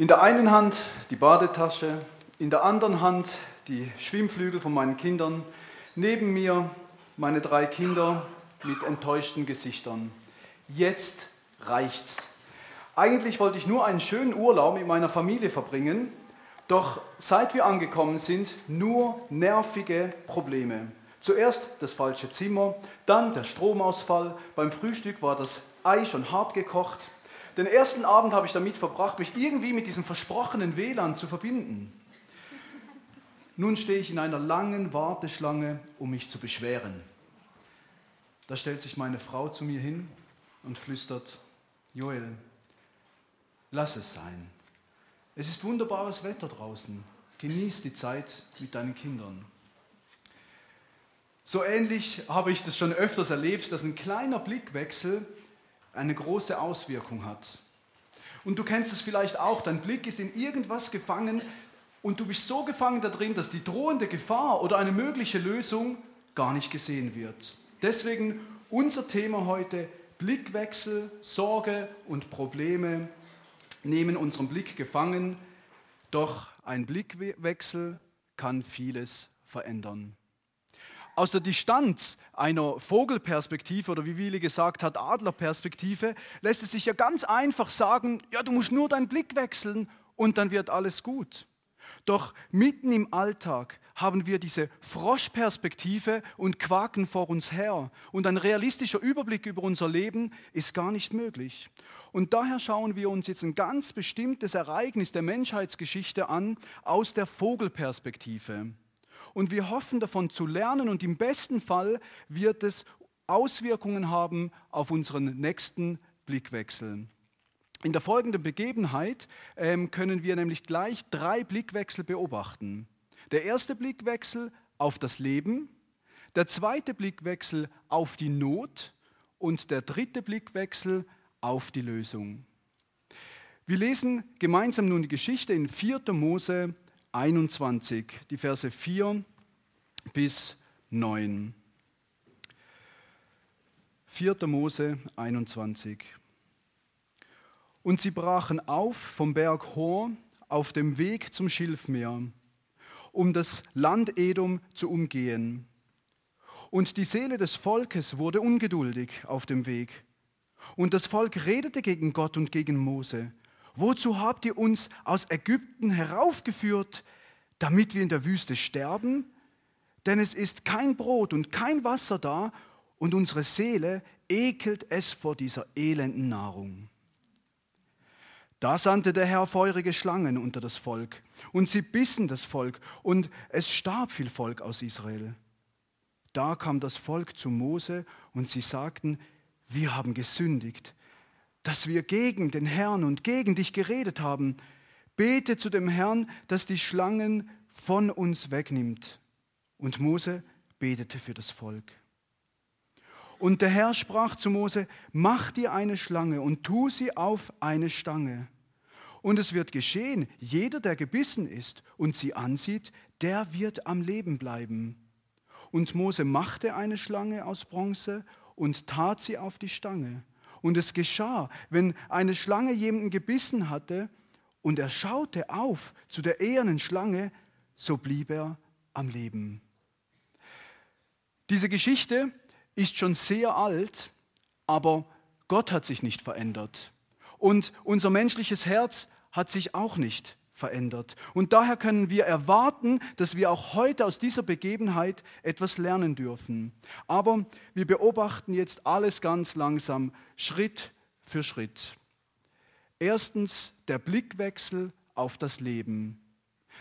In der einen Hand die Badetasche, in der anderen Hand die Schwimmflügel von meinen Kindern, neben mir meine drei Kinder mit enttäuschten Gesichtern. Jetzt reicht's. Eigentlich wollte ich nur einen schönen Urlaub mit meiner Familie verbringen, doch seit wir angekommen sind, nur nervige Probleme. Zuerst das falsche Zimmer, dann der Stromausfall, beim Frühstück war das Ei schon hart gekocht. Den ersten Abend habe ich damit verbracht, mich irgendwie mit diesem versprochenen WLAN zu verbinden. Nun stehe ich in einer langen Warteschlange, um mich zu beschweren. Da stellt sich meine Frau zu mir hin und flüstert, Joel, lass es sein. Es ist wunderbares Wetter draußen. Genieß die Zeit mit deinen Kindern. So ähnlich habe ich das schon öfters erlebt, dass ein kleiner Blickwechsel eine große Auswirkung hat. Und du kennst es vielleicht auch, dein Blick ist in irgendwas gefangen und du bist so gefangen da drin, dass die drohende Gefahr oder eine mögliche Lösung gar nicht gesehen wird. Deswegen unser Thema heute, Blickwechsel, Sorge und Probleme nehmen unseren Blick gefangen, doch ein Blickwechsel kann vieles verändern. Aus der Distanz einer Vogelperspektive oder wie Willi gesagt hat, Adlerperspektive, lässt es sich ja ganz einfach sagen, ja, du musst nur deinen Blick wechseln und dann wird alles gut. Doch mitten im Alltag haben wir diese Froschperspektive und quaken vor uns her. Und ein realistischer Überblick über unser Leben ist gar nicht möglich. Und daher schauen wir uns jetzt ein ganz bestimmtes Ereignis der Menschheitsgeschichte an aus der Vogelperspektive und wir hoffen davon zu lernen und im besten Fall wird es Auswirkungen haben auf unseren nächsten Blickwechsel. In der folgenden Begebenheit ähm, können wir nämlich gleich drei Blickwechsel beobachten. Der erste Blickwechsel auf das Leben, der zweite Blickwechsel auf die Not und der dritte Blickwechsel auf die Lösung. Wir lesen gemeinsam nun die Geschichte in 4. Mose 21, die Verse 4 bis 9. 4. Mose 21. Und sie brachen auf vom Berg Hor auf dem Weg zum Schilfmeer, um das Land Edom zu umgehen. Und die Seele des Volkes wurde ungeduldig auf dem Weg. Und das Volk redete gegen Gott und gegen Mose Wozu habt ihr uns aus Ägypten heraufgeführt, damit wir in der Wüste sterben? Denn es ist kein Brot und kein Wasser da und unsere Seele ekelt es vor dieser elenden Nahrung. Da sandte der Herr feurige Schlangen unter das Volk und sie bissen das Volk und es starb viel Volk aus Israel. Da kam das Volk zu Mose und sie sagten, wir haben gesündigt dass wir gegen den Herrn und gegen dich geredet haben. Bete zu dem Herrn, dass die Schlangen von uns wegnimmt. Und Mose betete für das Volk. Und der Herr sprach zu Mose, mach dir eine Schlange und tu sie auf eine Stange. Und es wird geschehen, jeder, der gebissen ist und sie ansieht, der wird am Leben bleiben. Und Mose machte eine Schlange aus Bronze und tat sie auf die Stange. Und es geschah, wenn eine Schlange jemanden gebissen hatte und er schaute auf zu der ehernen Schlange, so blieb er am Leben. Diese Geschichte ist schon sehr alt, aber Gott hat sich nicht verändert. Und unser menschliches Herz hat sich auch nicht verändert. Und daher können wir erwarten, dass wir auch heute aus dieser Begebenheit etwas lernen dürfen. Aber wir beobachten jetzt alles ganz langsam, Schritt für Schritt. Erstens der Blickwechsel auf das Leben.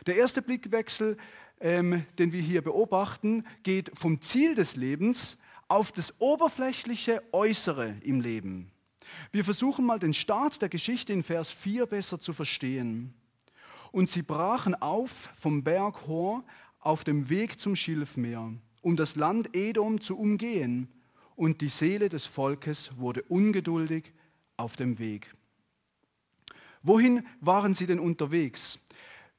Der erste Blickwechsel, ähm, den wir hier beobachten, geht vom Ziel des Lebens auf das oberflächliche Äußere im Leben. Wir versuchen mal den Start der Geschichte in Vers 4 besser zu verstehen. Und sie brachen auf vom Berg Hor auf dem Weg zum Schilfmeer, um das Land Edom zu umgehen. Und die Seele des Volkes wurde ungeduldig auf dem Weg. Wohin waren sie denn unterwegs?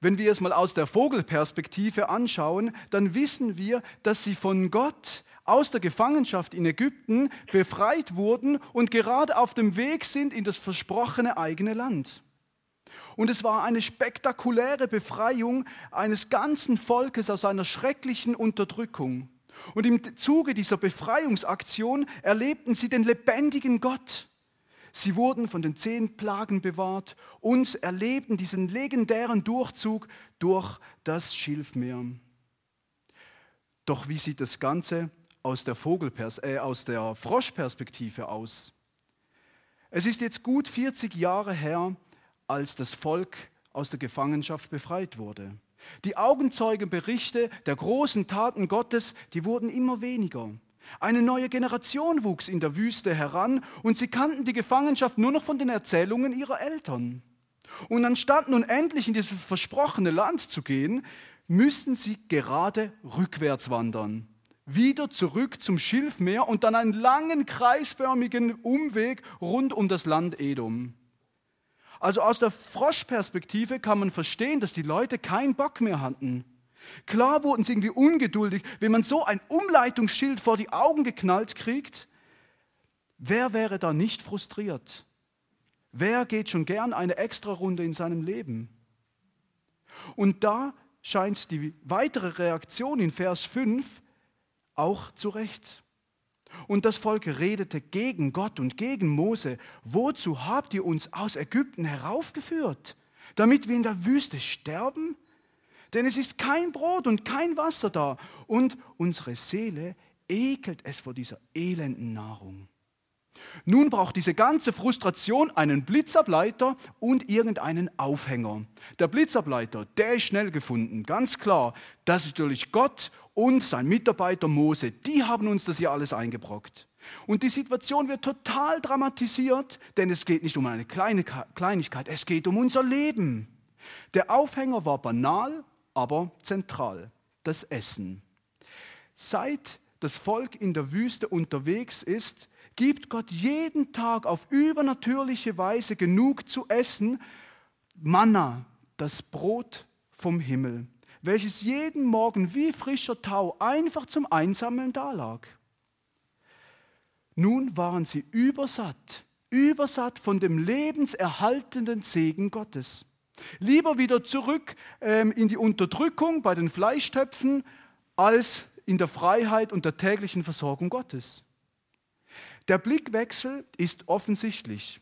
Wenn wir es mal aus der Vogelperspektive anschauen, dann wissen wir, dass sie von Gott aus der Gefangenschaft in Ägypten befreit wurden und gerade auf dem Weg sind in das versprochene eigene Land. Und es war eine spektakuläre Befreiung eines ganzen Volkes aus einer schrecklichen Unterdrückung. Und im Zuge dieser Befreiungsaktion erlebten sie den lebendigen Gott. Sie wurden von den zehn Plagen bewahrt und erlebten diesen legendären Durchzug durch das Schilfmeer. Doch wie sieht das Ganze aus der, Vogelpers äh, aus der Froschperspektive aus? Es ist jetzt gut 40 Jahre her, als das Volk aus der Gefangenschaft befreit wurde. Die Augenzeugenberichte der großen Taten Gottes, die wurden immer weniger. Eine neue Generation wuchs in der Wüste heran und sie kannten die Gefangenschaft nur noch von den Erzählungen ihrer Eltern. Und anstatt nun endlich in dieses versprochene Land zu gehen, müssten sie gerade rückwärts wandern. Wieder zurück zum Schilfmeer und dann einen langen kreisförmigen Umweg rund um das Land Edom. Also aus der Froschperspektive kann man verstehen, dass die Leute keinen Bock mehr hatten. Klar wurden sie irgendwie ungeduldig, wenn man so ein Umleitungsschild vor die Augen geknallt kriegt. Wer wäre da nicht frustriert? Wer geht schon gern eine Extrarunde in seinem Leben? Und da scheint die weitere Reaktion in Vers 5 auch zurecht. Und das Volk redete gegen Gott und gegen Mose. Wozu habt ihr uns aus Ägypten heraufgeführt? Damit wir in der Wüste sterben? Denn es ist kein Brot und kein Wasser da. Und unsere Seele ekelt es vor dieser elenden Nahrung. Nun braucht diese ganze Frustration einen Blitzableiter und irgendeinen Aufhänger. Der Blitzableiter, der ist schnell gefunden, ganz klar. Das ist natürlich Gott und sein Mitarbeiter Mose. Die haben uns das hier alles eingebrockt. Und die Situation wird total dramatisiert, denn es geht nicht um eine kleine Kleinigkeit, es geht um unser Leben. Der Aufhänger war banal, aber zentral, das Essen. Seit das Volk in der Wüste unterwegs ist, gibt Gott jeden Tag auf übernatürliche Weise genug zu essen, Manna, das Brot vom Himmel, welches jeden Morgen wie frischer Tau einfach zum Einsammeln dalag. Nun waren sie übersatt, übersatt von dem lebenserhaltenden Segen Gottes. Lieber wieder zurück ähm, in die Unterdrückung bei den Fleischtöpfen als in der Freiheit und der täglichen Versorgung Gottes. Der Blickwechsel ist offensichtlich.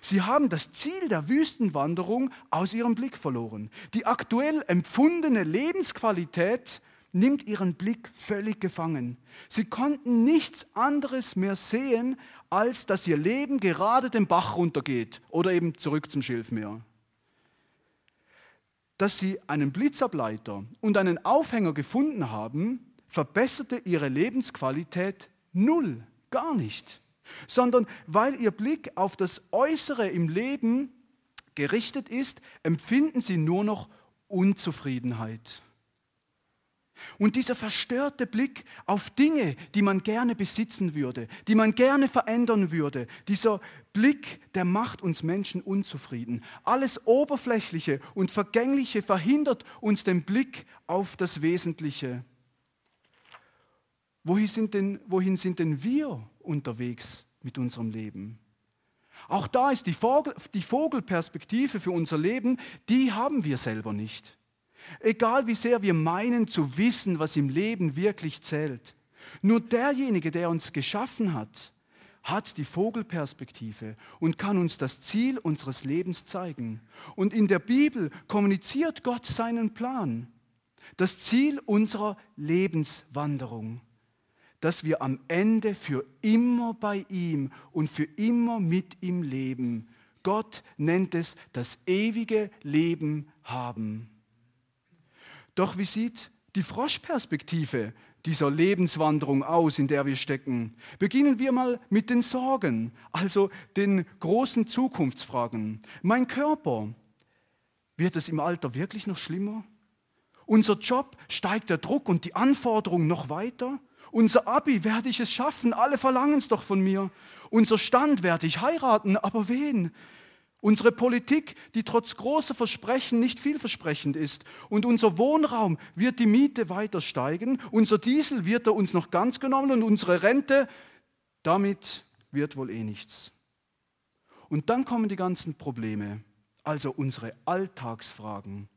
Sie haben das Ziel der Wüstenwanderung aus ihrem Blick verloren. Die aktuell empfundene Lebensqualität nimmt ihren Blick völlig gefangen. Sie konnten nichts anderes mehr sehen, als dass ihr Leben gerade den Bach runtergeht oder eben zurück zum Schilfmeer. Dass sie einen Blitzableiter und einen Aufhänger gefunden haben, verbesserte ihre Lebensqualität null. Gar nicht. Sondern weil ihr Blick auf das Äußere im Leben gerichtet ist, empfinden sie nur noch Unzufriedenheit. Und dieser verstörte Blick auf Dinge, die man gerne besitzen würde, die man gerne verändern würde, dieser Blick, der macht uns Menschen unzufrieden. Alles Oberflächliche und Vergängliche verhindert uns den Blick auf das Wesentliche. Wohin sind denn, wohin sind denn wir unterwegs mit unserem Leben? Auch da ist die, Vogel, die Vogelperspektive für unser Leben, die haben wir selber nicht. Egal wie sehr wir meinen zu wissen, was im Leben wirklich zählt. Nur derjenige, der uns geschaffen hat, hat die Vogelperspektive und kann uns das Ziel unseres Lebens zeigen. Und in der Bibel kommuniziert Gott seinen Plan, das Ziel unserer Lebenswanderung dass wir am Ende für immer bei ihm und für immer mit ihm leben. Gott nennt es das ewige Leben haben. Doch wie sieht die Froschperspektive dieser Lebenswanderung aus, in der wir stecken? Beginnen wir mal mit den Sorgen, also den großen Zukunftsfragen. Mein Körper, wird es im Alter wirklich noch schlimmer? Unser Job steigt der Druck und die Anforderungen noch weiter? Unser Abi, werde ich es schaffen? Alle verlangen es doch von mir. Unser Stand, werde ich heiraten? Aber wen? Unsere Politik, die trotz großer Versprechen nicht vielversprechend ist. Und unser Wohnraum, wird die Miete weiter steigen? Unser Diesel, wird er uns noch ganz genommen? Und unsere Rente, damit wird wohl eh nichts. Und dann kommen die ganzen Probleme. also unsere Alltagsfragen.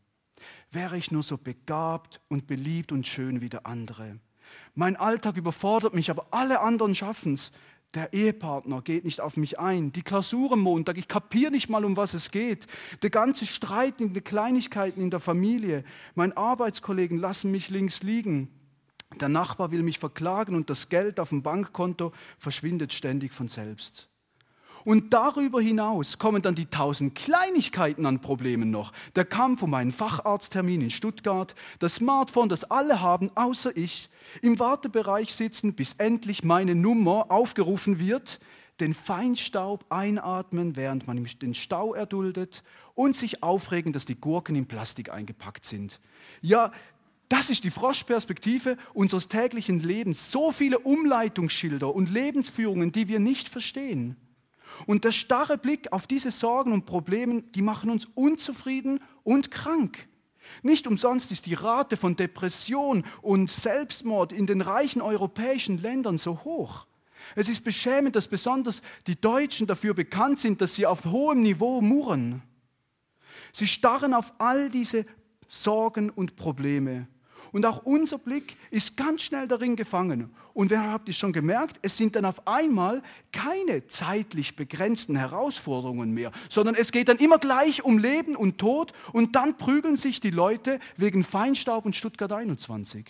Wäre ich nur so begabt und beliebt und schön wie der andere? Mein Alltag überfordert mich, aber alle anderen schaffen es. Der Ehepartner geht nicht auf mich ein. Die Klausur am Montag, ich kapiere nicht mal, um was es geht. Der ganze Streit in den Kleinigkeiten in der Familie. Meine Arbeitskollegen lassen mich links liegen. Der Nachbar will mich verklagen und das Geld auf dem Bankkonto verschwindet ständig von selbst. Und darüber hinaus kommen dann die tausend Kleinigkeiten an Problemen noch. Der Kampf um einen Facharzttermin in Stuttgart, das Smartphone, das alle haben, außer ich, im Wartebereich sitzen, bis endlich meine Nummer aufgerufen wird, den Feinstaub einatmen, während man den Stau erduldet und sich aufregen, dass die Gurken in Plastik eingepackt sind. Ja, das ist die Froschperspektive unseres täglichen Lebens. So viele Umleitungsschilder und Lebensführungen, die wir nicht verstehen. Und der starre Blick auf diese Sorgen und Probleme, die machen uns unzufrieden und krank. Nicht umsonst ist die Rate von Depression und Selbstmord in den reichen europäischen Ländern so hoch. Es ist beschämend, dass besonders die Deutschen dafür bekannt sind, dass sie auf hohem Niveau murren. Sie starren auf all diese Sorgen und Probleme und auch unser Blick ist ganz schnell darin gefangen. Und wer habt ihr schon gemerkt, es sind dann auf einmal keine zeitlich begrenzten Herausforderungen mehr, sondern es geht dann immer gleich um Leben und Tod und dann prügeln sich die Leute wegen Feinstaub und Stuttgart 21.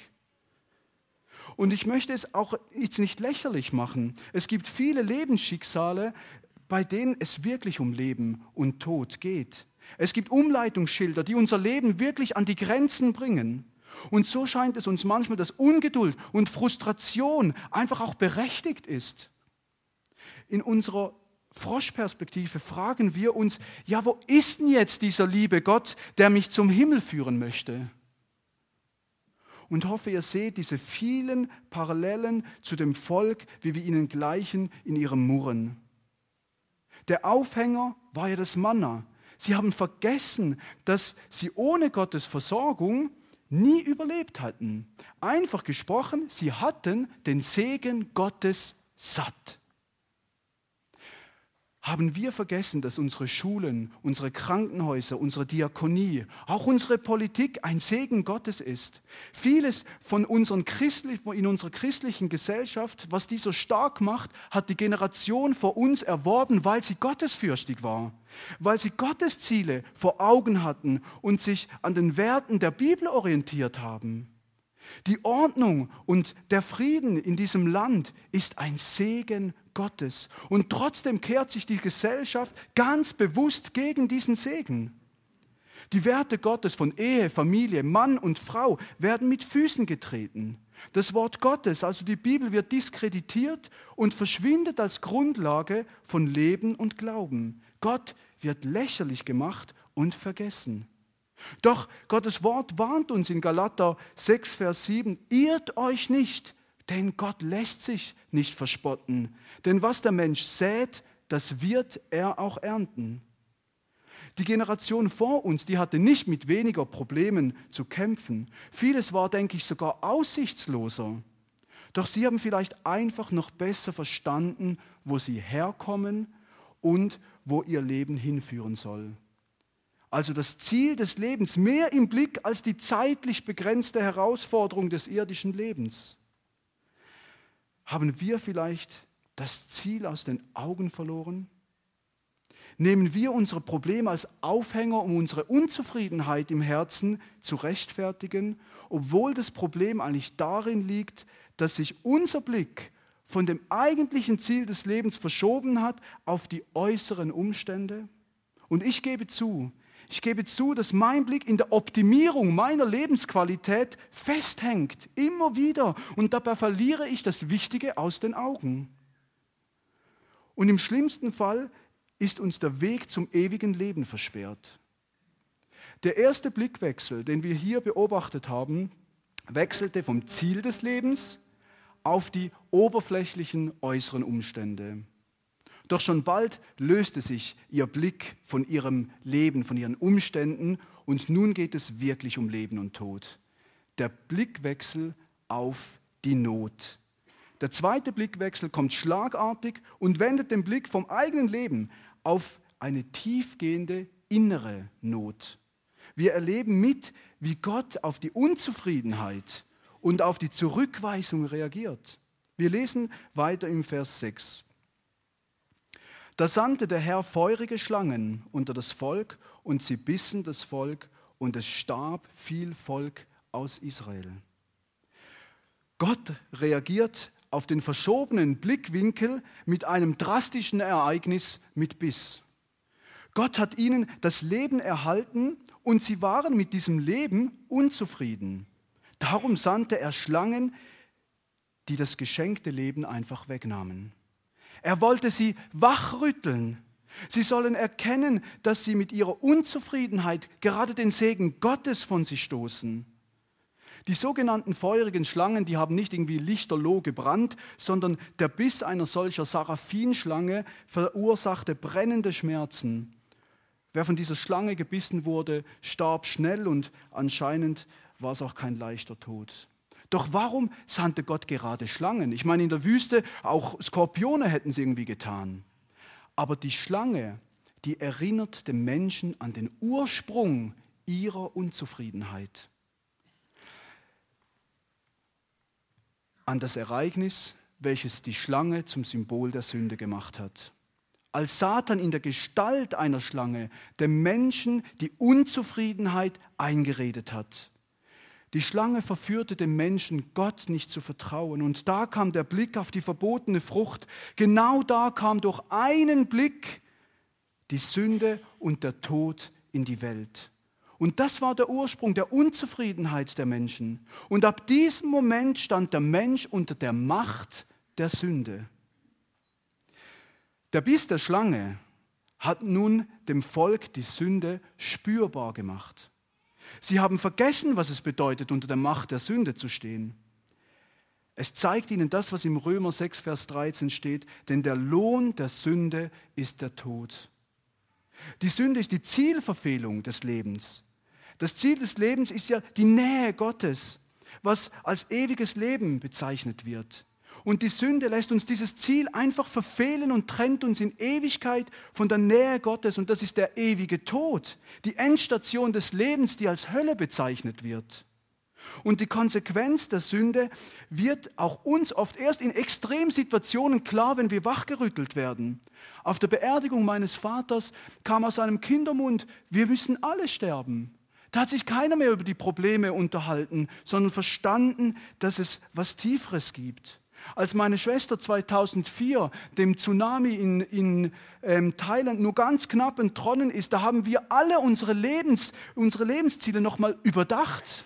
Und ich möchte es auch jetzt nicht lächerlich machen. Es gibt viele Lebensschicksale, bei denen es wirklich um Leben und Tod geht. Es gibt Umleitungsschilder, die unser Leben wirklich an die Grenzen bringen. Und so scheint es uns manchmal, dass Ungeduld und Frustration einfach auch berechtigt ist. In unserer Froschperspektive fragen wir uns, ja, wo ist denn jetzt dieser liebe Gott, der mich zum Himmel führen möchte? Und hoffe, ihr seht diese vielen Parallelen zu dem Volk, wie wir ihnen gleichen in ihrem Murren. Der Aufhänger war ja das Manna. Sie haben vergessen, dass sie ohne Gottes Versorgung nie überlebt hatten. Einfach gesprochen, sie hatten den Segen Gottes satt. Haben wir vergessen, dass unsere Schulen, unsere Krankenhäuser, unsere Diakonie, auch unsere Politik ein Segen Gottes ist? Vieles von unseren Christlich, in unserer christlichen Gesellschaft, was die so stark macht, hat die Generation vor uns erworben, weil sie gottesfürchtig war, weil sie Gottes Ziele vor Augen hatten und sich an den Werten der Bibel orientiert haben. Die Ordnung und der Frieden in diesem Land ist ein Segen Gottes. Und trotzdem kehrt sich die Gesellschaft ganz bewusst gegen diesen Segen. Die Werte Gottes von Ehe, Familie, Mann und Frau werden mit Füßen getreten. Das Wort Gottes, also die Bibel, wird diskreditiert und verschwindet als Grundlage von Leben und Glauben. Gott wird lächerlich gemacht und vergessen. Doch Gottes Wort warnt uns in Galater 6, Vers 7, irrt euch nicht, denn Gott lässt sich nicht verspotten. Denn was der Mensch sät, das wird er auch ernten. Die Generation vor uns, die hatte nicht mit weniger Problemen zu kämpfen. Vieles war, denke ich, sogar aussichtsloser. Doch sie haben vielleicht einfach noch besser verstanden, wo sie herkommen und wo ihr Leben hinführen soll. Also das Ziel des Lebens mehr im Blick als die zeitlich begrenzte Herausforderung des irdischen Lebens. Haben wir vielleicht das Ziel aus den Augen verloren? Nehmen wir unsere Probleme als Aufhänger, um unsere Unzufriedenheit im Herzen zu rechtfertigen, obwohl das Problem eigentlich darin liegt, dass sich unser Blick von dem eigentlichen Ziel des Lebens verschoben hat auf die äußeren Umstände? Und ich gebe zu, ich gebe zu, dass mein Blick in der Optimierung meiner Lebensqualität festhängt, immer wieder. Und dabei verliere ich das Wichtige aus den Augen. Und im schlimmsten Fall ist uns der Weg zum ewigen Leben versperrt. Der erste Blickwechsel, den wir hier beobachtet haben, wechselte vom Ziel des Lebens auf die oberflächlichen äußeren Umstände. Doch schon bald löste sich ihr Blick von ihrem Leben, von ihren Umständen und nun geht es wirklich um Leben und Tod. Der Blickwechsel auf die Not. Der zweite Blickwechsel kommt schlagartig und wendet den Blick vom eigenen Leben auf eine tiefgehende innere Not. Wir erleben mit, wie Gott auf die Unzufriedenheit und auf die Zurückweisung reagiert. Wir lesen weiter im Vers 6. Da sandte der Herr feurige Schlangen unter das Volk und sie bissen das Volk und es starb viel Volk aus Israel. Gott reagiert auf den verschobenen Blickwinkel mit einem drastischen Ereignis mit Biss. Gott hat ihnen das Leben erhalten und sie waren mit diesem Leben unzufrieden. Darum sandte er Schlangen, die das geschenkte Leben einfach wegnahmen. Er wollte sie wachrütteln. Sie sollen erkennen, dass sie mit ihrer Unzufriedenheit gerade den Segen Gottes von sich stoßen. Die sogenannten feurigen Schlangen, die haben nicht irgendwie lichterloh gebrannt, sondern der Biss einer solcher Saraphinschlange verursachte brennende Schmerzen. Wer von dieser Schlange gebissen wurde, starb schnell und anscheinend war es auch kein leichter Tod. Doch warum sandte Gott gerade Schlangen? Ich meine, in der Wüste auch Skorpione hätten sie irgendwie getan. Aber die Schlange, die erinnert den Menschen an den Ursprung ihrer Unzufriedenheit. An das Ereignis, welches die Schlange zum Symbol der Sünde gemacht hat. Als Satan in der Gestalt einer Schlange dem Menschen die Unzufriedenheit eingeredet hat. Die Schlange verführte den Menschen, Gott nicht zu vertrauen. Und da kam der Blick auf die verbotene Frucht. Genau da kam durch einen Blick die Sünde und der Tod in die Welt. Und das war der Ursprung der Unzufriedenheit der Menschen. Und ab diesem Moment stand der Mensch unter der Macht der Sünde. Der Biss der Schlange hat nun dem Volk die Sünde spürbar gemacht. Sie haben vergessen, was es bedeutet, unter der Macht der Sünde zu stehen. Es zeigt ihnen das, was im Römer 6, Vers 13 steht, denn der Lohn der Sünde ist der Tod. Die Sünde ist die Zielverfehlung des Lebens. Das Ziel des Lebens ist ja die Nähe Gottes, was als ewiges Leben bezeichnet wird. Und die Sünde lässt uns dieses Ziel einfach verfehlen und trennt uns in Ewigkeit von der Nähe Gottes. Und das ist der ewige Tod, die Endstation des Lebens, die als Hölle bezeichnet wird. Und die Konsequenz der Sünde wird auch uns oft erst in Extremsituationen klar, wenn wir wachgerüttelt werden. Auf der Beerdigung meines Vaters kam aus seinem Kindermund, wir müssen alle sterben. Da hat sich keiner mehr über die Probleme unterhalten, sondern verstanden, dass es was Tieferes gibt. Als meine Schwester 2004 dem Tsunami in, in ähm, Thailand nur ganz knapp entronnen ist, da haben wir alle unsere, Lebens, unsere Lebensziele nochmal überdacht.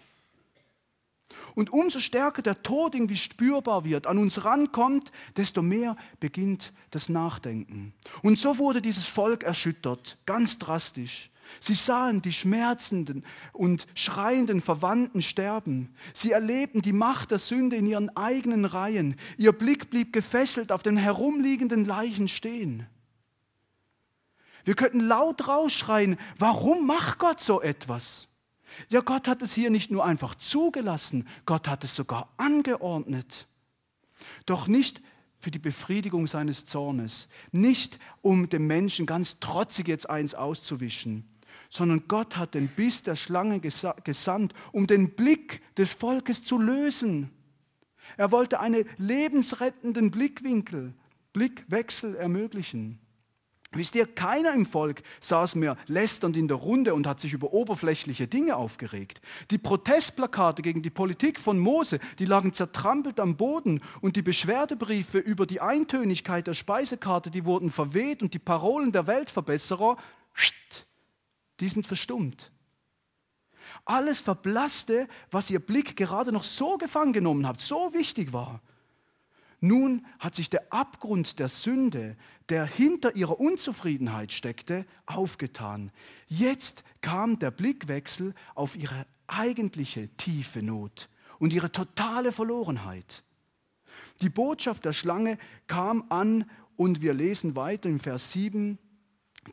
Und umso stärker der Tod irgendwie spürbar wird, an uns rankommt, desto mehr beginnt das Nachdenken. Und so wurde dieses Volk erschüttert, ganz drastisch. Sie sahen die schmerzenden und schreienden Verwandten sterben. Sie erlebten die Macht der Sünde in ihren eigenen Reihen. Ihr Blick blieb gefesselt auf den herumliegenden Leichen stehen. Wir könnten laut rausschreien, warum macht Gott so etwas? Ja, Gott hat es hier nicht nur einfach zugelassen, Gott hat es sogar angeordnet. Doch nicht für die Befriedigung seines Zornes, nicht um dem Menschen ganz trotzig jetzt eins auszuwischen, sondern Gott hat den Biss der Schlange gesandt, um den Blick des Volkes zu lösen. Er wollte einen lebensrettenden Blickwinkel, Blickwechsel ermöglichen. Wisst ihr, keiner im Volk saß mehr lästernd in der Runde und hat sich über oberflächliche Dinge aufgeregt. Die Protestplakate gegen die Politik von Mose, die lagen zertrampelt am Boden und die Beschwerdebriefe über die Eintönigkeit der Speisekarte, die wurden verweht und die Parolen der Weltverbesserer die sind verstummt. Alles verblasste, was ihr Blick gerade noch so gefangen genommen hat, so wichtig war. Nun hat sich der Abgrund der Sünde, der hinter ihrer Unzufriedenheit steckte, aufgetan. Jetzt kam der Blickwechsel auf ihre eigentliche tiefe Not und ihre totale Verlorenheit. Die Botschaft der Schlange kam an und wir lesen weiter im Vers 7.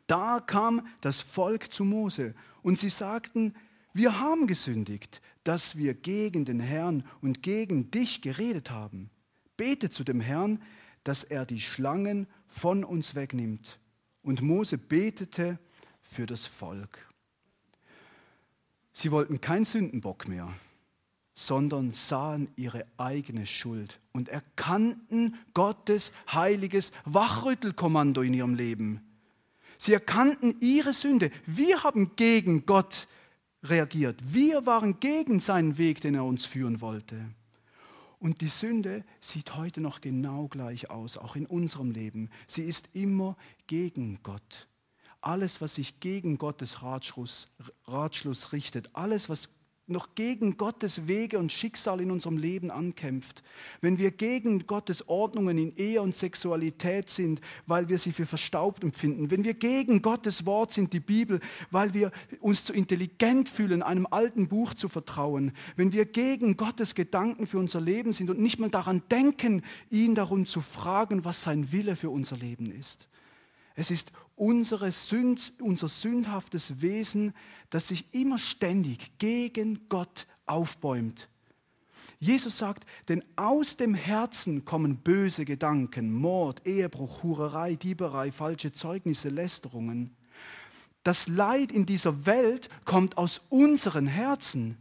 Da kam das Volk zu Mose und sie sagten, wir haben gesündigt, dass wir gegen den Herrn und gegen dich geredet haben. Bete zu dem Herrn, dass er die Schlangen von uns wegnimmt. Und Mose betete für das Volk. Sie wollten keinen Sündenbock mehr, sondern sahen ihre eigene Schuld und erkannten Gottes heiliges Wachrüttelkommando in ihrem Leben. Sie erkannten ihre Sünde. Wir haben gegen Gott reagiert. Wir waren gegen seinen Weg, den er uns führen wollte. Und die Sünde sieht heute noch genau gleich aus, auch in unserem Leben. Sie ist immer gegen Gott. Alles, was sich gegen Gottes Ratschluss, Ratschluss richtet, alles, was noch gegen Gottes Wege und Schicksal in unserem Leben ankämpft, wenn wir gegen Gottes Ordnungen in Ehe und Sexualität sind, weil wir sie für verstaubt empfinden, wenn wir gegen Gottes Wort sind, die Bibel, weil wir uns zu intelligent fühlen, einem alten Buch zu vertrauen, wenn wir gegen Gottes Gedanken für unser Leben sind und nicht mal daran denken, ihn darum zu fragen, was sein Wille für unser Leben ist. Es ist unsere Sünd, unser sündhaftes Wesen, das sich immer ständig gegen Gott aufbäumt. Jesus sagt, denn aus dem Herzen kommen böse Gedanken, Mord, Ehebruch, Hurerei, Dieberei, falsche Zeugnisse, Lästerungen. Das Leid in dieser Welt kommt aus unseren Herzen,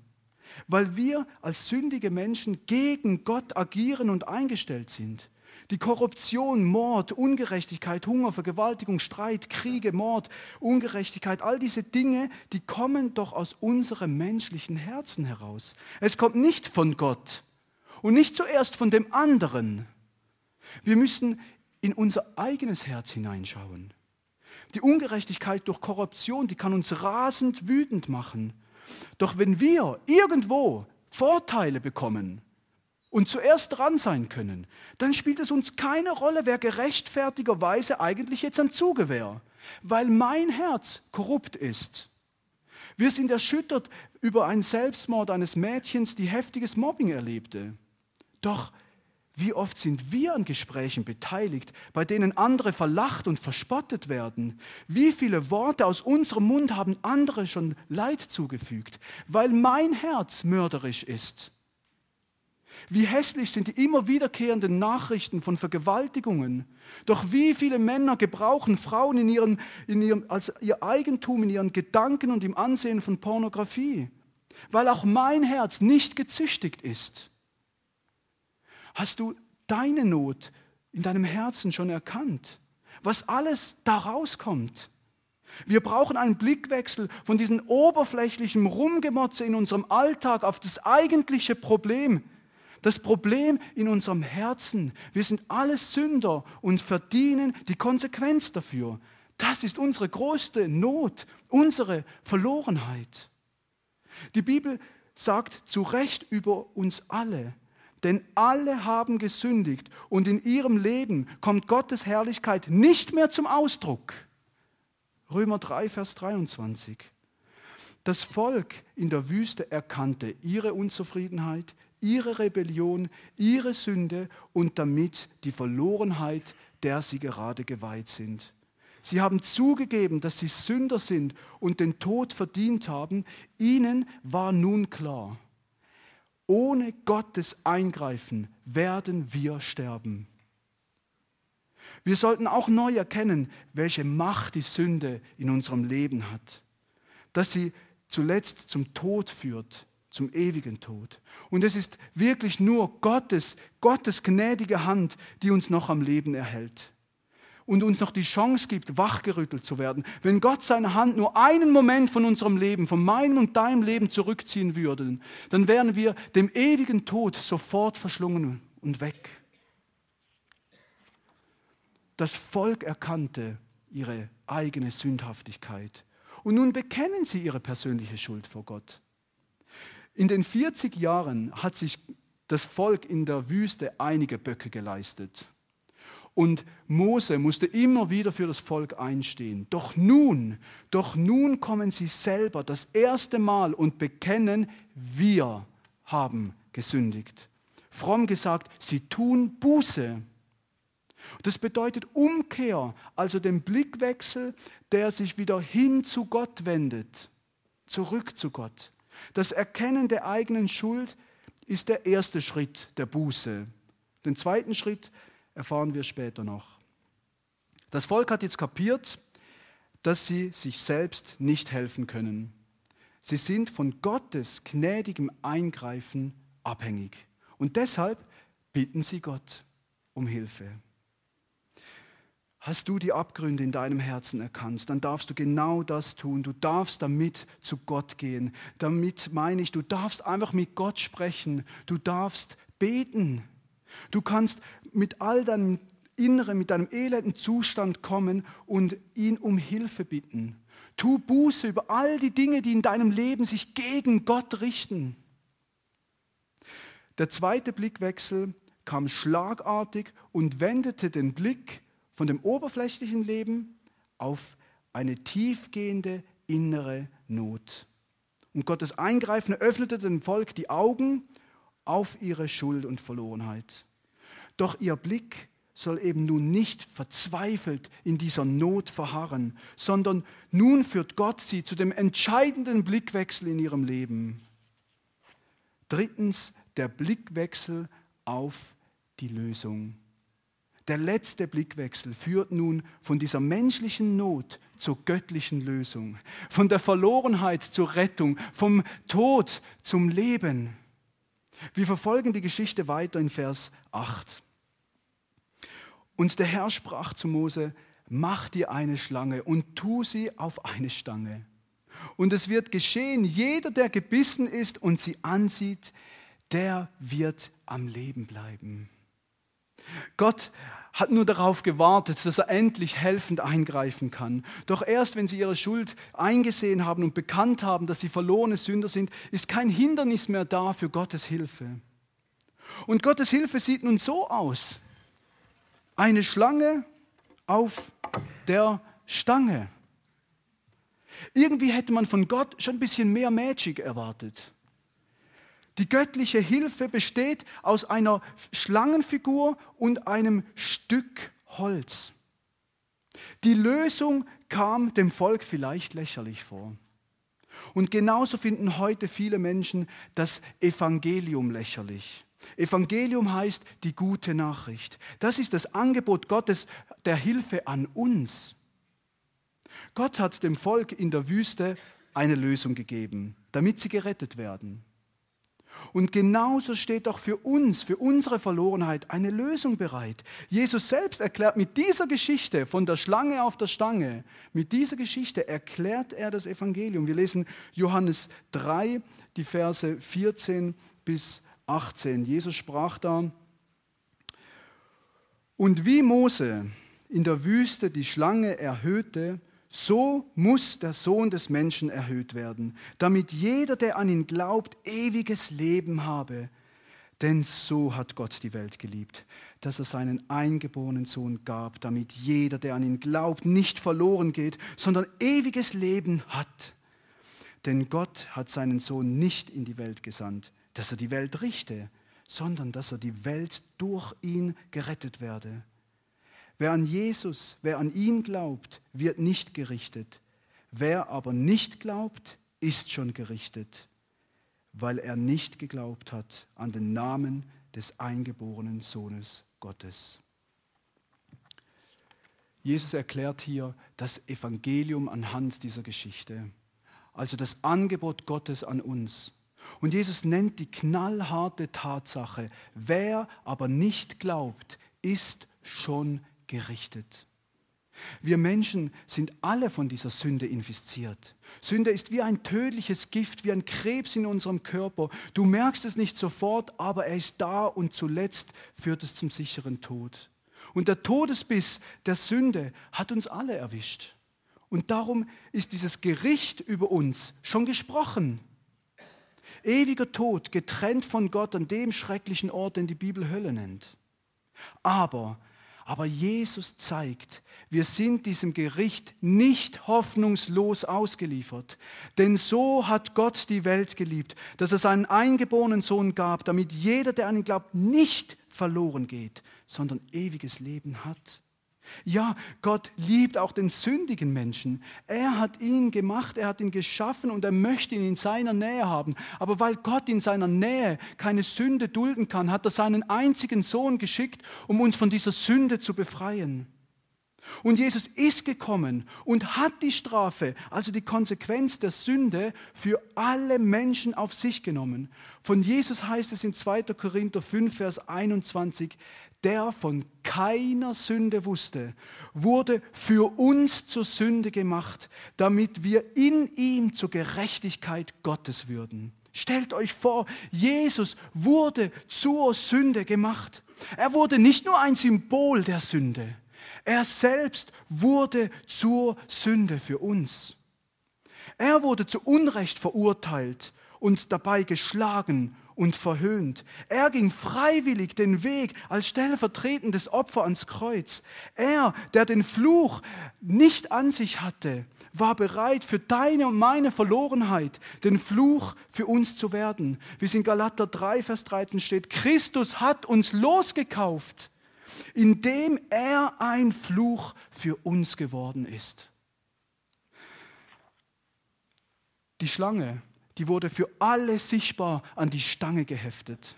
weil wir als sündige Menschen gegen Gott agieren und eingestellt sind. Die Korruption, Mord, Ungerechtigkeit, Hunger, Vergewaltigung, Streit, Kriege, Mord, Ungerechtigkeit, all diese Dinge, die kommen doch aus unserem menschlichen Herzen heraus. Es kommt nicht von Gott und nicht zuerst von dem anderen. Wir müssen in unser eigenes Herz hineinschauen. Die Ungerechtigkeit durch Korruption, die kann uns rasend wütend machen. Doch wenn wir irgendwo Vorteile bekommen, und zuerst dran sein können, dann spielt es uns keine Rolle, wer gerechtfertigerweise eigentlich jetzt am Zuge wäre, weil mein Herz korrupt ist. Wir sind erschüttert über einen Selbstmord eines Mädchens, die heftiges Mobbing erlebte. Doch wie oft sind wir an Gesprächen beteiligt, bei denen andere verlacht und verspottet werden? Wie viele Worte aus unserem Mund haben andere schon Leid zugefügt, weil mein Herz mörderisch ist? Wie hässlich sind die immer wiederkehrenden Nachrichten von Vergewaltigungen. Doch wie viele Männer gebrauchen Frauen in ihren, in ihrem, als ihr Eigentum, in ihren Gedanken und im Ansehen von Pornografie, weil auch mein Herz nicht gezüchtigt ist. Hast du deine Not in deinem Herzen schon erkannt? Was alles daraus kommt? Wir brauchen einen Blickwechsel von diesem oberflächlichen Rumgemotze in unserem Alltag auf das eigentliche Problem, das Problem in unserem Herzen, wir sind alles Sünder und verdienen die Konsequenz dafür. Das ist unsere größte Not, unsere Verlorenheit. Die Bibel sagt zu Recht über uns alle, denn alle haben gesündigt und in ihrem Leben kommt Gottes Herrlichkeit nicht mehr zum Ausdruck. Römer 3, Vers 23. Das Volk in der Wüste erkannte ihre Unzufriedenheit, ihre Rebellion, ihre Sünde und damit die Verlorenheit, der sie gerade geweiht sind. Sie haben zugegeben, dass sie Sünder sind und den Tod verdient haben. Ihnen war nun klar, ohne Gottes Eingreifen werden wir sterben. Wir sollten auch neu erkennen, welche Macht die Sünde in unserem Leben hat, dass sie zuletzt zum Tod führt, zum ewigen Tod. Und es ist wirklich nur Gottes, Gottes gnädige Hand, die uns noch am Leben erhält und uns noch die Chance gibt, wachgerüttelt zu werden. Wenn Gott seine Hand nur einen Moment von unserem Leben, von meinem und deinem Leben zurückziehen würde, dann wären wir dem ewigen Tod sofort verschlungen und weg. Das Volk erkannte ihre eigene Sündhaftigkeit und nun bekennen sie ihre persönliche Schuld vor Gott. In den 40 Jahren hat sich das Volk in der Wüste einige Böcke geleistet. Und Mose musste immer wieder für das Volk einstehen. Doch nun, doch nun kommen sie selber das erste Mal und bekennen, wir haben gesündigt. Fromm gesagt, sie tun Buße. Das bedeutet Umkehr, also den Blickwechsel, der sich wieder hin zu Gott wendet, zurück zu Gott. Das Erkennen der eigenen Schuld ist der erste Schritt der Buße. Den zweiten Schritt erfahren wir später noch. Das Volk hat jetzt kapiert, dass sie sich selbst nicht helfen können. Sie sind von Gottes gnädigem Eingreifen abhängig. Und deshalb bitten sie Gott um Hilfe. Hast du die Abgründe in deinem Herzen erkannt, dann darfst du genau das tun. Du darfst damit zu Gott gehen. Damit meine ich, du darfst einfach mit Gott sprechen. Du darfst beten. Du kannst mit all deinem Inneren, mit deinem elenden Zustand kommen und ihn um Hilfe bitten. Tu Buße über all die Dinge, die in deinem Leben sich gegen Gott richten. Der zweite Blickwechsel kam schlagartig und wendete den Blick von dem oberflächlichen Leben auf eine tiefgehende innere Not. Und Gottes Eingreifen öffnete dem Volk die Augen auf ihre Schuld und Verlorenheit. Doch ihr Blick soll eben nun nicht verzweifelt in dieser Not verharren, sondern nun führt Gott sie zu dem entscheidenden Blickwechsel in ihrem Leben. Drittens der Blickwechsel auf die Lösung. Der letzte Blickwechsel führt nun von dieser menschlichen Not zur göttlichen Lösung, von der Verlorenheit zur Rettung, vom Tod zum Leben. Wir verfolgen die Geschichte weiter in Vers 8. Und der Herr sprach zu Mose, mach dir eine Schlange und tu sie auf eine Stange. Und es wird geschehen, jeder, der gebissen ist und sie ansieht, der wird am Leben bleiben. Gott hat nur darauf gewartet, dass er endlich helfend eingreifen kann. Doch erst wenn sie ihre Schuld eingesehen haben und bekannt haben, dass sie verlorene Sünder sind, ist kein Hindernis mehr da für Gottes Hilfe. Und Gottes Hilfe sieht nun so aus. Eine Schlange auf der Stange. Irgendwie hätte man von Gott schon ein bisschen mehr Magic erwartet. Die göttliche Hilfe besteht aus einer Schlangenfigur und einem Stück Holz. Die Lösung kam dem Volk vielleicht lächerlich vor. Und genauso finden heute viele Menschen das Evangelium lächerlich. Evangelium heißt die gute Nachricht. Das ist das Angebot Gottes der Hilfe an uns. Gott hat dem Volk in der Wüste eine Lösung gegeben, damit sie gerettet werden. Und genauso steht auch für uns, für unsere Verlorenheit, eine Lösung bereit. Jesus selbst erklärt mit dieser Geschichte von der Schlange auf der Stange, mit dieser Geschichte erklärt er das Evangelium. Wir lesen Johannes 3, die Verse 14 bis 18. Jesus sprach da, und wie Mose in der Wüste die Schlange erhöhte, so muss der Sohn des Menschen erhöht werden, damit jeder, der an ihn glaubt, ewiges Leben habe. Denn so hat Gott die Welt geliebt, dass er seinen eingeborenen Sohn gab, damit jeder, der an ihn glaubt, nicht verloren geht, sondern ewiges Leben hat. Denn Gott hat seinen Sohn nicht in die Welt gesandt, dass er die Welt richte, sondern dass er die Welt durch ihn gerettet werde. Wer an Jesus, wer an ihn glaubt, wird nicht gerichtet. Wer aber nicht glaubt, ist schon gerichtet, weil er nicht geglaubt hat an den Namen des eingeborenen Sohnes Gottes. Jesus erklärt hier das Evangelium anhand dieser Geschichte, also das Angebot Gottes an uns. Und Jesus nennt die knallharte Tatsache, wer aber nicht glaubt, ist schon gerichtet. Wir Menschen sind alle von dieser Sünde infiziert. Sünde ist wie ein tödliches Gift, wie ein Krebs in unserem Körper. Du merkst es nicht sofort, aber er ist da und zuletzt führt es zum sicheren Tod. Und der Todesbiss der Sünde hat uns alle erwischt. Und darum ist dieses Gericht über uns schon gesprochen. Ewiger Tod, getrennt von Gott an dem schrecklichen Ort, den die Bibel Hölle nennt. Aber aber Jesus zeigt, wir sind diesem Gericht nicht hoffnungslos ausgeliefert. Denn so hat Gott die Welt geliebt, dass er seinen eingeborenen Sohn gab, damit jeder, der an ihn glaubt, nicht verloren geht, sondern ewiges Leben hat. Ja, Gott liebt auch den sündigen Menschen. Er hat ihn gemacht, er hat ihn geschaffen und er möchte ihn in seiner Nähe haben. Aber weil Gott in seiner Nähe keine Sünde dulden kann, hat er seinen einzigen Sohn geschickt, um uns von dieser Sünde zu befreien. Und Jesus ist gekommen und hat die Strafe, also die Konsequenz der Sünde, für alle Menschen auf sich genommen. Von Jesus heißt es in 2. Korinther 5, Vers 21, der von keiner Sünde wusste, wurde für uns zur Sünde gemacht, damit wir in ihm zur Gerechtigkeit Gottes würden. Stellt euch vor, Jesus wurde zur Sünde gemacht. Er wurde nicht nur ein Symbol der Sünde, er selbst wurde zur Sünde für uns. Er wurde zu Unrecht verurteilt und dabei geschlagen und verhöhnt. Er ging freiwillig den Weg als stellvertretendes Opfer ans Kreuz. Er, der den Fluch nicht an sich hatte, war bereit für deine und meine Verlorenheit, den Fluch für uns zu werden. Wie es in Galater 3, Vers 13 steht, Christus hat uns losgekauft, indem er ein Fluch für uns geworden ist. Die Schlange, die wurde für alle sichtbar an die Stange geheftet.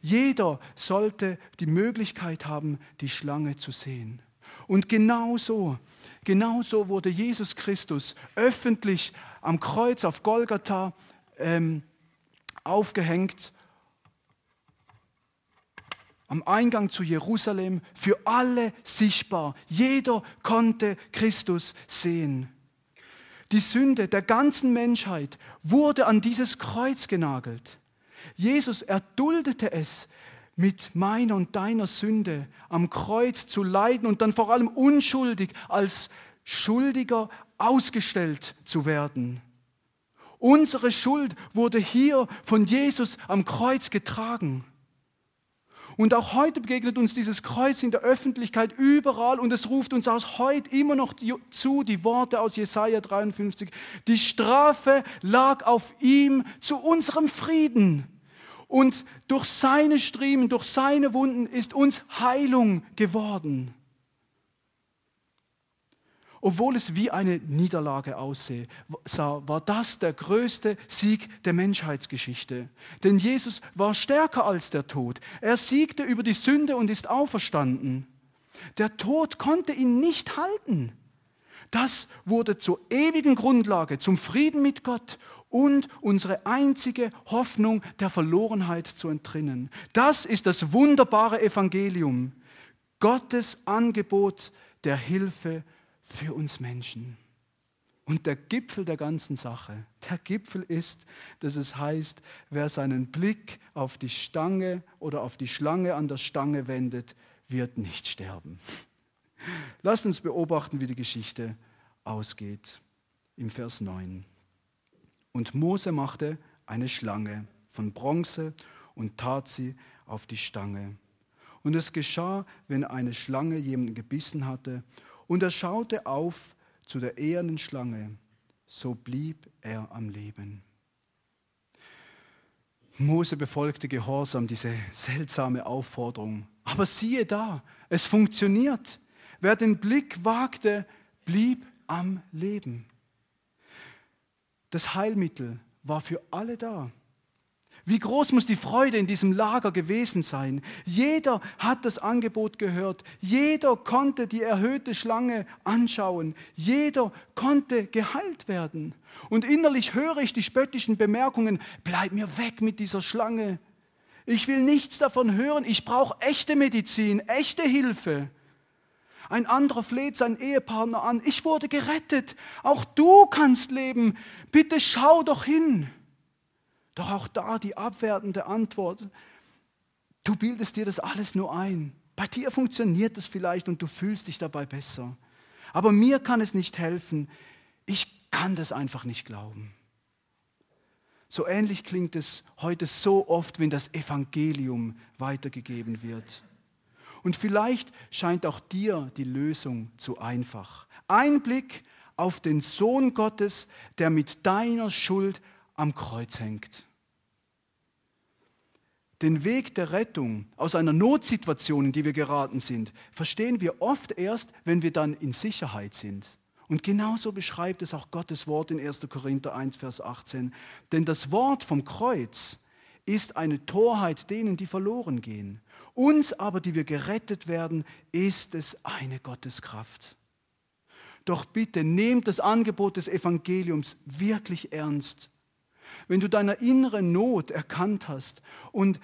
Jeder sollte die Möglichkeit haben, die Schlange zu sehen. Und genauso, wurde Jesus Christus öffentlich am Kreuz auf Golgatha ähm, aufgehängt, am Eingang zu Jerusalem, für alle sichtbar. Jeder konnte Christus sehen. Die Sünde der ganzen Menschheit wurde an dieses Kreuz genagelt. Jesus erduldete es, mit meiner und deiner Sünde am Kreuz zu leiden und dann vor allem unschuldig als Schuldiger ausgestellt zu werden. Unsere Schuld wurde hier von Jesus am Kreuz getragen. Und auch heute begegnet uns dieses Kreuz in der Öffentlichkeit überall und es ruft uns aus heute immer noch zu, die Worte aus Jesaja 53. Die Strafe lag auf ihm zu unserem Frieden. Und durch seine Striemen, durch seine Wunden ist uns Heilung geworden. Obwohl es wie eine Niederlage aussah, war das der größte Sieg der Menschheitsgeschichte. Denn Jesus war stärker als der Tod. Er siegte über die Sünde und ist auferstanden. Der Tod konnte ihn nicht halten. Das wurde zur ewigen Grundlage, zum Frieden mit Gott und unsere einzige Hoffnung der Verlorenheit zu entrinnen. Das ist das wunderbare Evangelium, Gottes Angebot der Hilfe für uns Menschen. Und der Gipfel der ganzen Sache, der Gipfel ist, dass es heißt, wer seinen Blick auf die Stange oder auf die Schlange an der Stange wendet, wird nicht sterben. Lasst uns beobachten, wie die Geschichte ausgeht. Im Vers 9. Und Mose machte eine Schlange von Bronze und tat sie auf die Stange. Und es geschah, wenn eine Schlange jemanden gebissen hatte, und er schaute auf zu der ehernen Schlange, so blieb er am Leben. Mose befolgte gehorsam diese seltsame Aufforderung. Aber siehe da, es funktioniert. Wer den Blick wagte, blieb am Leben. Das Heilmittel war für alle da. Wie groß muss die Freude in diesem Lager gewesen sein? Jeder hat das Angebot gehört. Jeder konnte die erhöhte Schlange anschauen. Jeder konnte geheilt werden. Und innerlich höre ich die spöttischen Bemerkungen, bleib mir weg mit dieser Schlange. Ich will nichts davon hören. Ich brauche echte Medizin, echte Hilfe. Ein anderer fleht seinen Ehepartner an. Ich wurde gerettet. Auch du kannst leben. Bitte schau doch hin. Doch auch da die abwertende Antwort. Du bildest dir das alles nur ein. Bei dir funktioniert es vielleicht und du fühlst dich dabei besser. Aber mir kann es nicht helfen. Ich kann das einfach nicht glauben. So ähnlich klingt es heute so oft, wenn das Evangelium weitergegeben wird. Und vielleicht scheint auch dir die Lösung zu einfach. Ein Blick auf den Sohn Gottes, der mit deiner Schuld am Kreuz hängt. Den Weg der Rettung aus einer Notsituation, in die wir geraten sind, verstehen wir oft erst, wenn wir dann in Sicherheit sind. Und genauso beschreibt es auch Gottes Wort in 1. Korinther 1, Vers 18. Denn das Wort vom Kreuz ist eine Torheit denen, die verloren gehen. Uns aber, die wir gerettet werden, ist es eine Gotteskraft. Doch bitte nehmt das Angebot des Evangeliums wirklich ernst. Wenn du deine innere Not erkannt hast und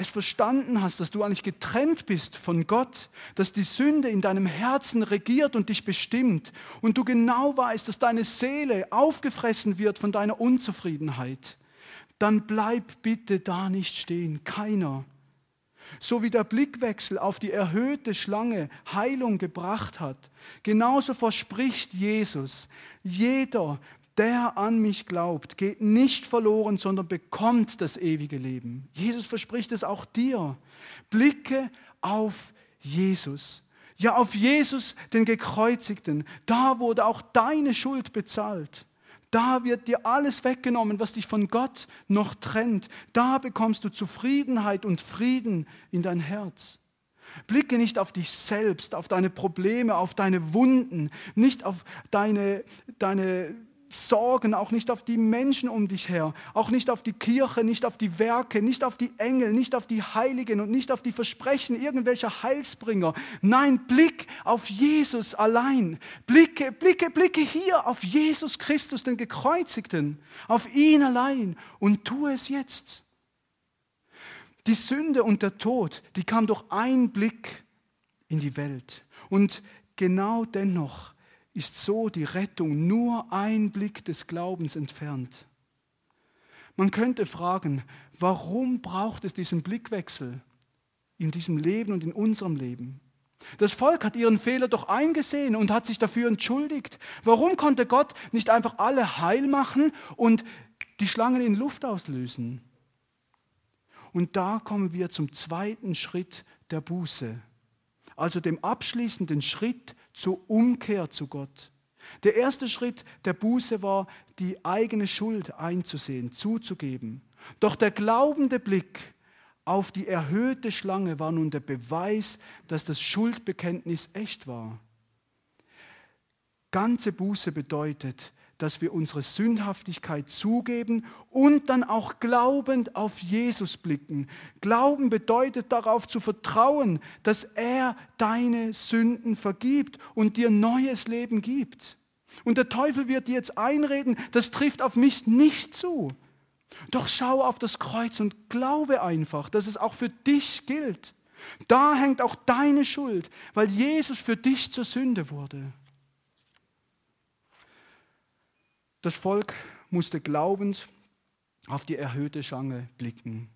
es verstanden hast, dass du eigentlich getrennt bist von Gott, dass die Sünde in deinem Herzen regiert und dich bestimmt und du genau weißt, dass deine Seele aufgefressen wird von deiner Unzufriedenheit, dann bleib bitte da nicht stehen, keiner. So wie der Blickwechsel auf die erhöhte Schlange Heilung gebracht hat, genauso verspricht Jesus, jeder, der an mich glaubt, geht nicht verloren, sondern bekommt das ewige Leben. Jesus verspricht es auch dir. Blicke auf Jesus. Ja, auf Jesus, den Gekreuzigten. Da wurde auch deine Schuld bezahlt. Da wird dir alles weggenommen, was dich von Gott noch trennt. Da bekommst du Zufriedenheit und Frieden in dein Herz. Blicke nicht auf dich selbst, auf deine Probleme, auf deine Wunden, nicht auf deine, deine Sorgen, auch nicht auf die Menschen um dich her, auch nicht auf die Kirche, nicht auf die Werke, nicht auf die Engel, nicht auf die Heiligen und nicht auf die Versprechen irgendwelcher Heilsbringer. Nein, Blick auf Jesus allein. Blicke, blicke, blicke hier auf Jesus Christus, den Gekreuzigten, auf ihn allein und tu es jetzt. Die Sünde und der Tod, die kam durch einen Blick in die Welt. Und genau dennoch ist so die Rettung nur ein Blick des Glaubens entfernt. Man könnte fragen, warum braucht es diesen Blickwechsel in diesem Leben und in unserem Leben? Das Volk hat ihren Fehler doch eingesehen und hat sich dafür entschuldigt. Warum konnte Gott nicht einfach alle heil machen und die Schlangen in Luft auslösen? Und da kommen wir zum zweiten Schritt der Buße, also dem abschließenden Schritt zur Umkehr zu Gott. Der erste Schritt der Buße war, die eigene Schuld einzusehen, zuzugeben. Doch der glaubende Blick auf die erhöhte Schlange war nun der Beweis, dass das Schuldbekenntnis echt war. Ganze Buße bedeutet, dass wir unsere Sündhaftigkeit zugeben und dann auch glaubend auf Jesus blicken. Glauben bedeutet darauf zu vertrauen, dass er deine Sünden vergibt und dir neues Leben gibt. Und der Teufel wird dir jetzt einreden, das trifft auf mich nicht zu. Doch schau auf das Kreuz und glaube einfach, dass es auch für dich gilt. Da hängt auch deine Schuld, weil Jesus für dich zur Sünde wurde. Das Volk musste glaubend auf die erhöhte Schlange blicken.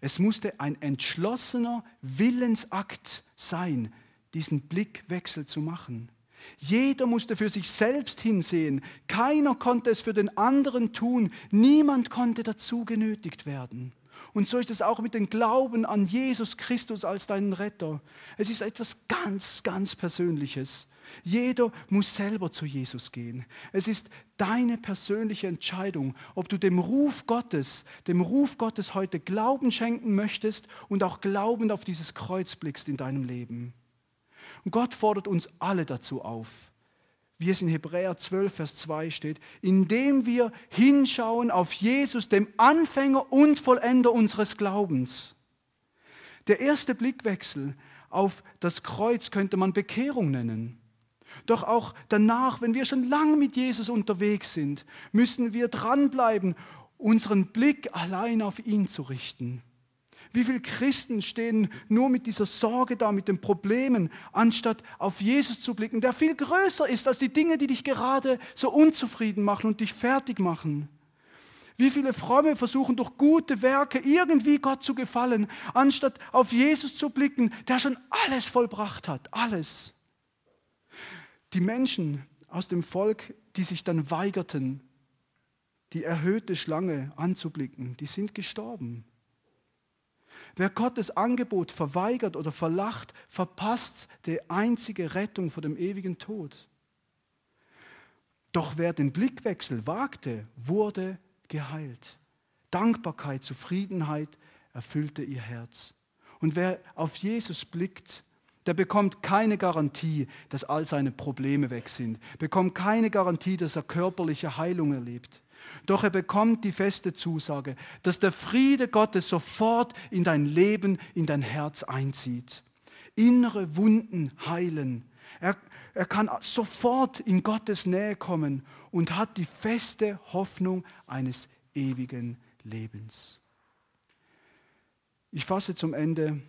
Es musste ein entschlossener Willensakt sein, diesen Blickwechsel zu machen. Jeder musste für sich selbst hinsehen. Keiner konnte es für den anderen tun. Niemand konnte dazu genötigt werden. Und so ist es auch mit dem Glauben an Jesus Christus als deinen Retter. Es ist etwas ganz, ganz Persönliches. Jeder muss selber zu Jesus gehen. Es ist deine persönliche Entscheidung, ob du dem Ruf Gottes, dem Ruf Gottes heute Glauben schenken möchtest und auch glaubend auf dieses Kreuz blickst in deinem Leben. Gott fordert uns alle dazu auf, wie es in Hebräer 12, Vers 2 steht, indem wir hinschauen auf Jesus, dem Anfänger und Vollender unseres Glaubens. Der erste Blickwechsel auf das Kreuz könnte man Bekehrung nennen. Doch auch danach, wenn wir schon lange mit Jesus unterwegs sind, müssen wir dranbleiben, unseren Blick allein auf ihn zu richten. Wie viele Christen stehen nur mit dieser Sorge da, mit den Problemen, anstatt auf Jesus zu blicken, der viel größer ist als die Dinge, die dich gerade so unzufrieden machen und dich fertig machen. Wie viele Fromme versuchen durch gute Werke irgendwie Gott zu gefallen, anstatt auf Jesus zu blicken, der schon alles vollbracht hat, alles. Die Menschen aus dem Volk, die sich dann weigerten, die erhöhte Schlange anzublicken, die sind gestorben. Wer Gottes Angebot verweigert oder verlacht, verpasst die einzige Rettung vor dem ewigen Tod. Doch wer den Blickwechsel wagte, wurde geheilt. Dankbarkeit, Zufriedenheit erfüllte ihr Herz. Und wer auf Jesus blickt, der bekommt keine Garantie, dass all seine Probleme weg sind, bekommt keine Garantie, dass er körperliche Heilung erlebt. Doch er bekommt die feste Zusage, dass der Friede Gottes sofort in dein Leben, in dein Herz einzieht. Innere Wunden heilen. Er, er kann sofort in Gottes Nähe kommen und hat die feste Hoffnung eines ewigen Lebens. Ich fasse zum Ende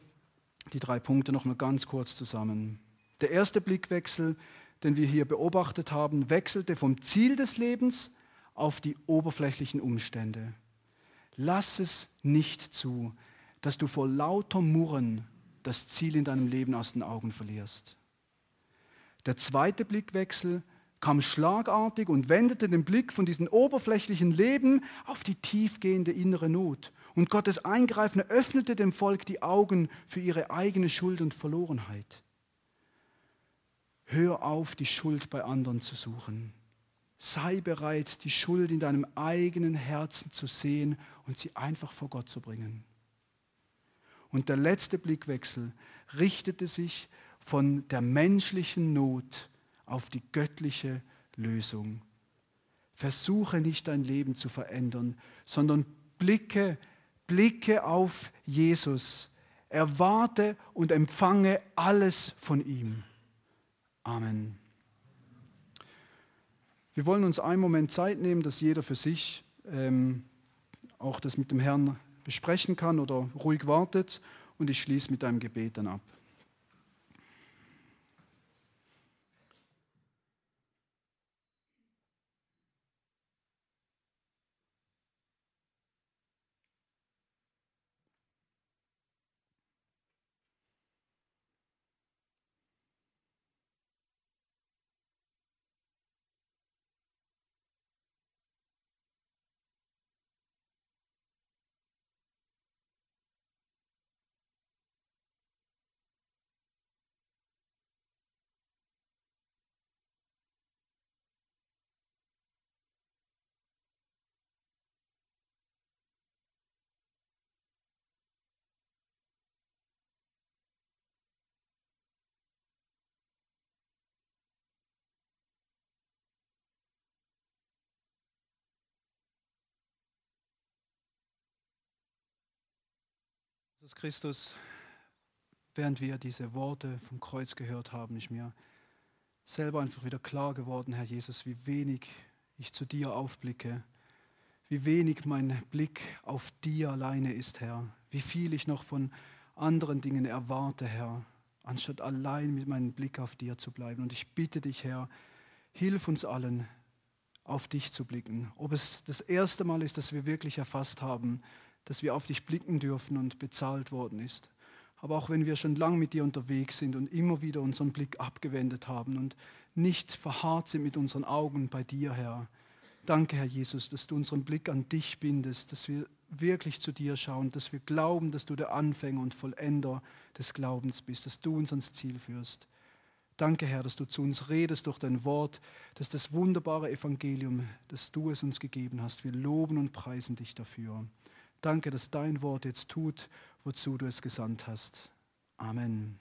die drei Punkte noch mal ganz kurz zusammen. Der erste Blickwechsel, den wir hier beobachtet haben, wechselte vom Ziel des Lebens auf die oberflächlichen Umstände. Lass es nicht zu, dass du vor lauter Murren das Ziel in deinem Leben aus den Augen verlierst. Der zweite Blickwechsel kam schlagartig und wendete den Blick von diesem oberflächlichen Leben auf die tiefgehende innere Not. Und Gottes Eingreifen öffnete dem Volk die Augen für ihre eigene Schuld und Verlorenheit. Hör auf, die Schuld bei anderen zu suchen. Sei bereit, die Schuld in deinem eigenen Herzen zu sehen und sie einfach vor Gott zu bringen. Und der letzte Blickwechsel richtete sich von der menschlichen Not auf die göttliche Lösung. Versuche nicht dein Leben zu verändern, sondern blicke, blicke auf Jesus. Erwarte und empfange alles von ihm. Amen. Wir wollen uns einen Moment Zeit nehmen, dass jeder für sich ähm, auch das mit dem Herrn besprechen kann oder ruhig wartet. Und ich schließe mit einem Gebet dann ab. Jesus Christus, während wir diese Worte vom Kreuz gehört haben, ist mir selber einfach wieder klar geworden, Herr Jesus, wie wenig ich zu dir aufblicke, wie wenig mein Blick auf dir alleine ist, Herr, wie viel ich noch von anderen Dingen erwarte, Herr, anstatt allein mit meinem Blick auf dir zu bleiben. Und ich bitte dich, Herr, hilf uns allen, auf dich zu blicken. Ob es das erste Mal ist, dass wir wirklich erfasst haben, dass wir auf dich blicken dürfen und bezahlt worden ist. Aber auch wenn wir schon lang mit dir unterwegs sind und immer wieder unseren Blick abgewendet haben und nicht verharrt sind mit unseren Augen bei dir, Herr. Danke, Herr Jesus, dass du unseren Blick an dich bindest, dass wir wirklich zu dir schauen, dass wir glauben, dass du der Anfänger und Vollender des Glaubens bist, dass du uns ans Ziel führst. Danke, Herr, dass du zu uns redest durch dein Wort, dass das wunderbare Evangelium, dass du es uns gegeben hast. Wir loben und preisen dich dafür. Danke, dass dein Wort jetzt tut, wozu du es gesandt hast. Amen.